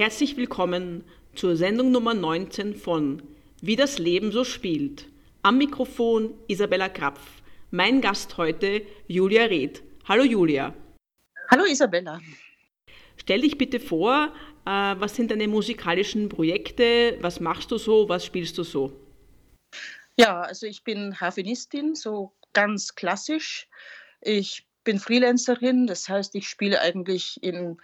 Herzlich willkommen zur Sendung Nummer 19 von Wie das Leben so spielt. Am Mikrofon Isabella Krapf. Mein Gast heute Julia Reth. Hallo Julia. Hallo Isabella. Stell dich bitte vor, äh, was sind deine musikalischen Projekte? Was machst du so? Was spielst du so? Ja, also ich bin Harfenistin, so ganz klassisch. Ich bin Freelancerin, das heißt, ich spiele eigentlich in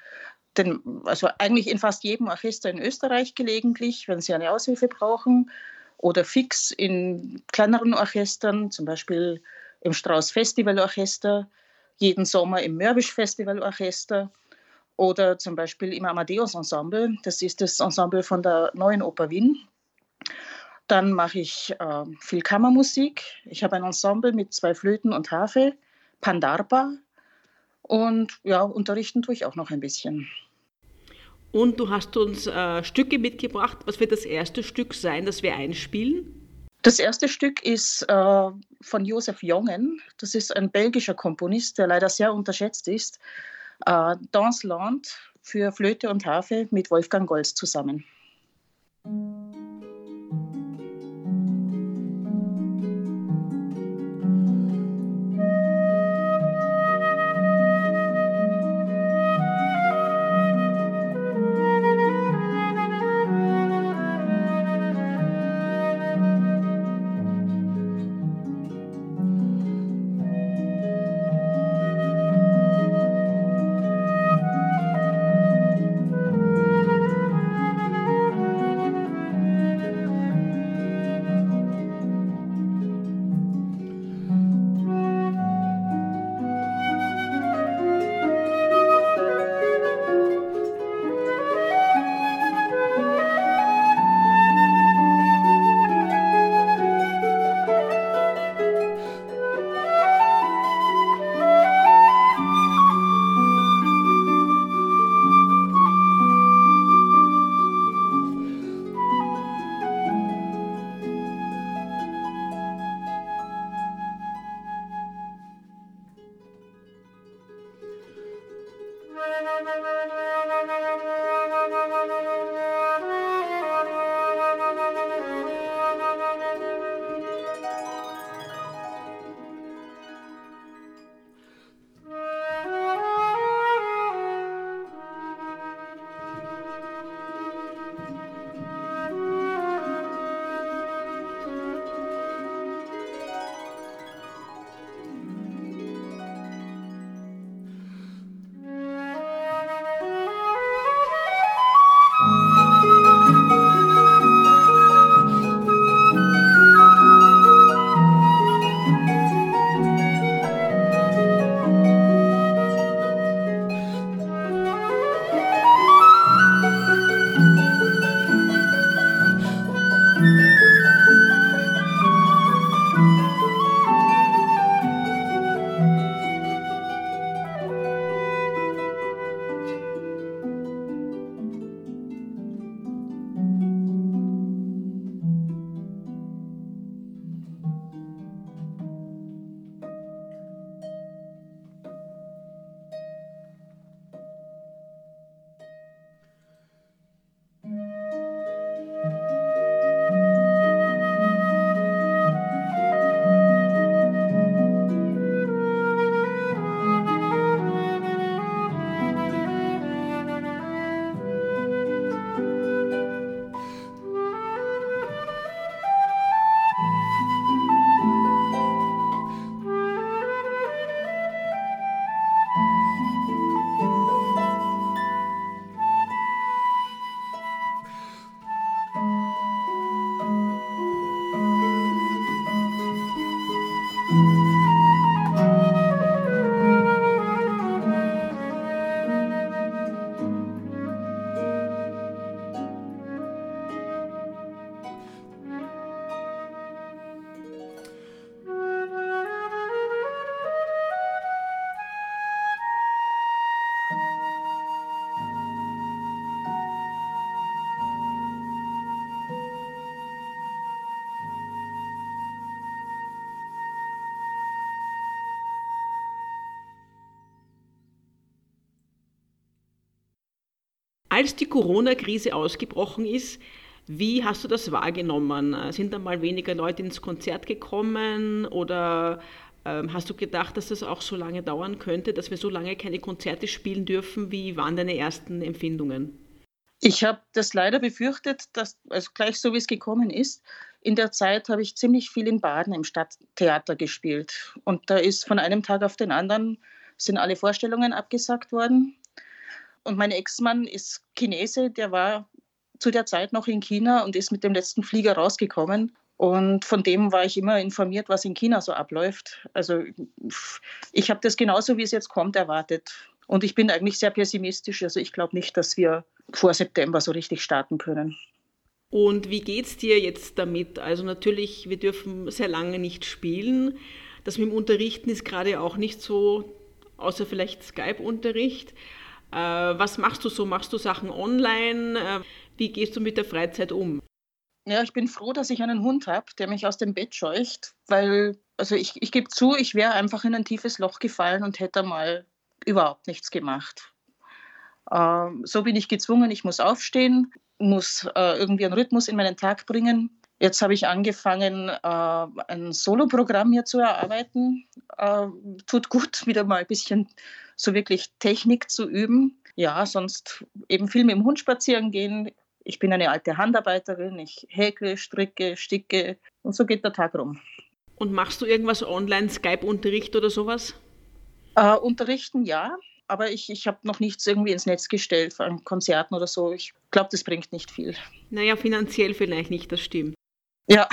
den, also eigentlich in fast jedem Orchester in Österreich gelegentlich, wenn sie eine Aushilfe brauchen, oder fix in kleineren Orchestern, zum Beispiel im Strauß Festival Orchester, jeden Sommer im Mörbisch Festival Orchester oder zum Beispiel im Amadeus Ensemble. Das ist das Ensemble von der Neuen Oper Wien. Dann mache ich äh, viel Kammermusik. Ich habe ein Ensemble mit zwei Flöten und Harfe, Pandarba. Und ja, unterrichten tue ich auch noch ein bisschen. Und du hast uns äh, Stücke mitgebracht. Was wird das erste Stück sein, das wir einspielen? Das erste Stück ist äh, von Josef Jongen. Das ist ein belgischer Komponist, der leider sehr unterschätzt ist. Äh, Dans Land für Flöte und Harfe mit Wolfgang Golz zusammen. Als die Corona-Krise ausgebrochen ist, wie hast du das wahrgenommen? Sind da mal weniger Leute ins Konzert gekommen oder ähm, hast du gedacht, dass das auch so lange dauern könnte, dass wir so lange keine Konzerte spielen dürfen? Wie waren deine ersten Empfindungen? Ich habe das leider befürchtet, dass, also gleich so wie es gekommen ist, in der Zeit habe ich ziemlich viel in Baden im Stadttheater gespielt. Und da ist von einem Tag auf den anderen sind alle Vorstellungen abgesagt worden. Und mein Ex-Mann ist Chinese, der war zu der Zeit noch in China und ist mit dem letzten Flieger rausgekommen. Und von dem war ich immer informiert, was in China so abläuft. Also ich habe das genauso, wie es jetzt kommt, erwartet. Und ich bin eigentlich sehr pessimistisch. Also ich glaube nicht, dass wir vor September so richtig starten können. Und wie geht es dir jetzt damit? Also natürlich, wir dürfen sehr lange nicht spielen. Das mit dem Unterrichten ist gerade auch nicht so, außer vielleicht Skype-Unterricht. Äh, was machst du so? Machst du Sachen online? Äh, wie gehst du mit der Freizeit um? Ja, ich bin froh, dass ich einen Hund habe, der mich aus dem Bett scheucht, weil, also ich, ich gebe zu, ich wäre einfach in ein tiefes Loch gefallen und hätte mal überhaupt nichts gemacht. Ähm, so bin ich gezwungen, ich muss aufstehen, muss äh, irgendwie einen Rhythmus in meinen Tag bringen. Jetzt habe ich angefangen, äh, ein Soloprogramm hier zu erarbeiten. Äh, tut gut, wieder mal ein bisschen so wirklich Technik zu üben. Ja, sonst eben viel mit dem Hund spazieren gehen. Ich bin eine alte Handarbeiterin, ich häkle, stricke, sticke und so geht der Tag rum. Und machst du irgendwas online, Skype-Unterricht oder sowas? Äh, unterrichten ja, aber ich, ich habe noch nichts irgendwie ins Netz gestellt von Konzerten oder so. Ich glaube, das bringt nicht viel. Naja, finanziell vielleicht nicht, das stimmt. Ja.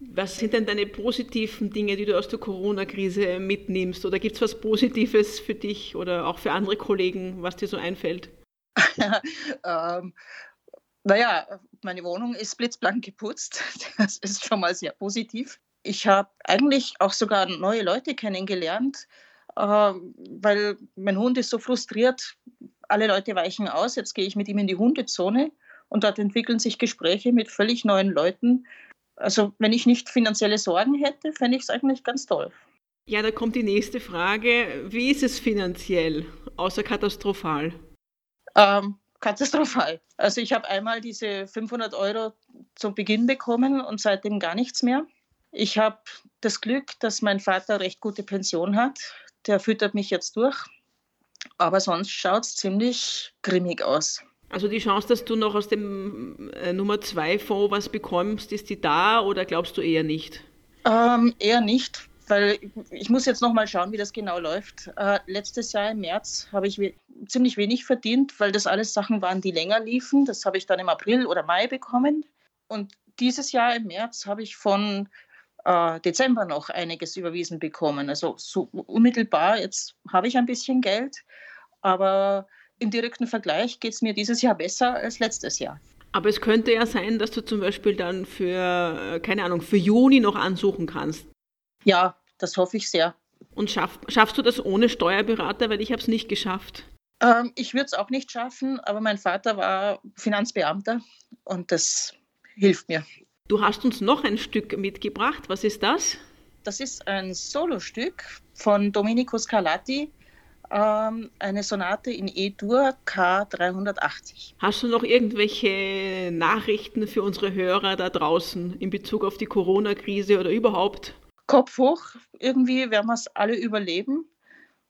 Was sind denn deine positiven Dinge, die du aus der Corona-Krise mitnimmst? Oder gibt es was Positives für dich oder auch für andere Kollegen, was dir so einfällt? ähm, naja, meine Wohnung ist blitzblank geputzt. Das ist schon mal sehr positiv. Ich habe eigentlich auch sogar neue Leute kennengelernt, äh, weil mein Hund ist so frustriert. Alle Leute weichen aus. Jetzt gehe ich mit ihm in die Hundezone und dort entwickeln sich Gespräche mit völlig neuen Leuten also wenn ich nicht finanzielle Sorgen hätte, fände ich es eigentlich ganz toll. Ja, da kommt die nächste Frage. Wie ist es finanziell, außer katastrophal? Ähm, katastrophal. Also ich habe einmal diese 500 Euro zu Beginn bekommen und seitdem gar nichts mehr. Ich habe das Glück, dass mein Vater recht gute Pension hat. Der füttert mich jetzt durch. Aber sonst schaut es ziemlich grimmig aus. Also die Chance, dass du noch aus dem äh, Nummer 2 Fonds was bekommst, ist die da oder glaubst du eher nicht? Ähm, eher nicht, weil ich muss jetzt noch mal schauen, wie das genau läuft. Äh, letztes Jahr im März habe ich we ziemlich wenig verdient, weil das alles Sachen waren, die länger liefen. Das habe ich dann im April oder Mai bekommen. Und dieses Jahr im März habe ich von äh, Dezember noch einiges überwiesen bekommen. Also so unmittelbar, jetzt habe ich ein bisschen Geld, aber im direkten Vergleich geht es mir dieses Jahr besser als letztes Jahr. Aber es könnte ja sein, dass du zum Beispiel dann für, äh, keine Ahnung, für Juni noch ansuchen kannst. Ja, das hoffe ich sehr. Und schaff, schaffst du das ohne Steuerberater? Weil ich habe es nicht geschafft. Ähm, ich würde es auch nicht schaffen, aber mein Vater war Finanzbeamter und das hilft mir. Du hast uns noch ein Stück mitgebracht. Was ist das? Das ist ein Solostück von Domenico Scarlatti, ähm, eine Sonate in E-Dur K380. Hast du noch irgendwelche Nachrichten für unsere Hörer da draußen in Bezug auf die Corona-Krise oder überhaupt? Kopf hoch, irgendwie werden wir es alle überleben,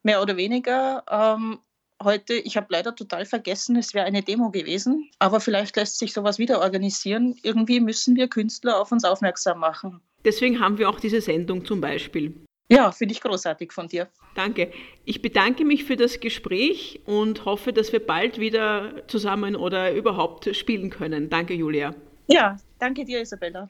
mehr oder weniger. Ähm, heute, ich habe leider total vergessen, es wäre eine Demo gewesen, aber vielleicht lässt sich sowas wieder organisieren. Irgendwie müssen wir Künstler auf uns aufmerksam machen. Deswegen haben wir auch diese Sendung zum Beispiel. Ja, finde ich großartig von dir. Danke. Ich bedanke mich für das Gespräch und hoffe, dass wir bald wieder zusammen oder überhaupt spielen können. Danke, Julia. Ja, danke dir, Isabella.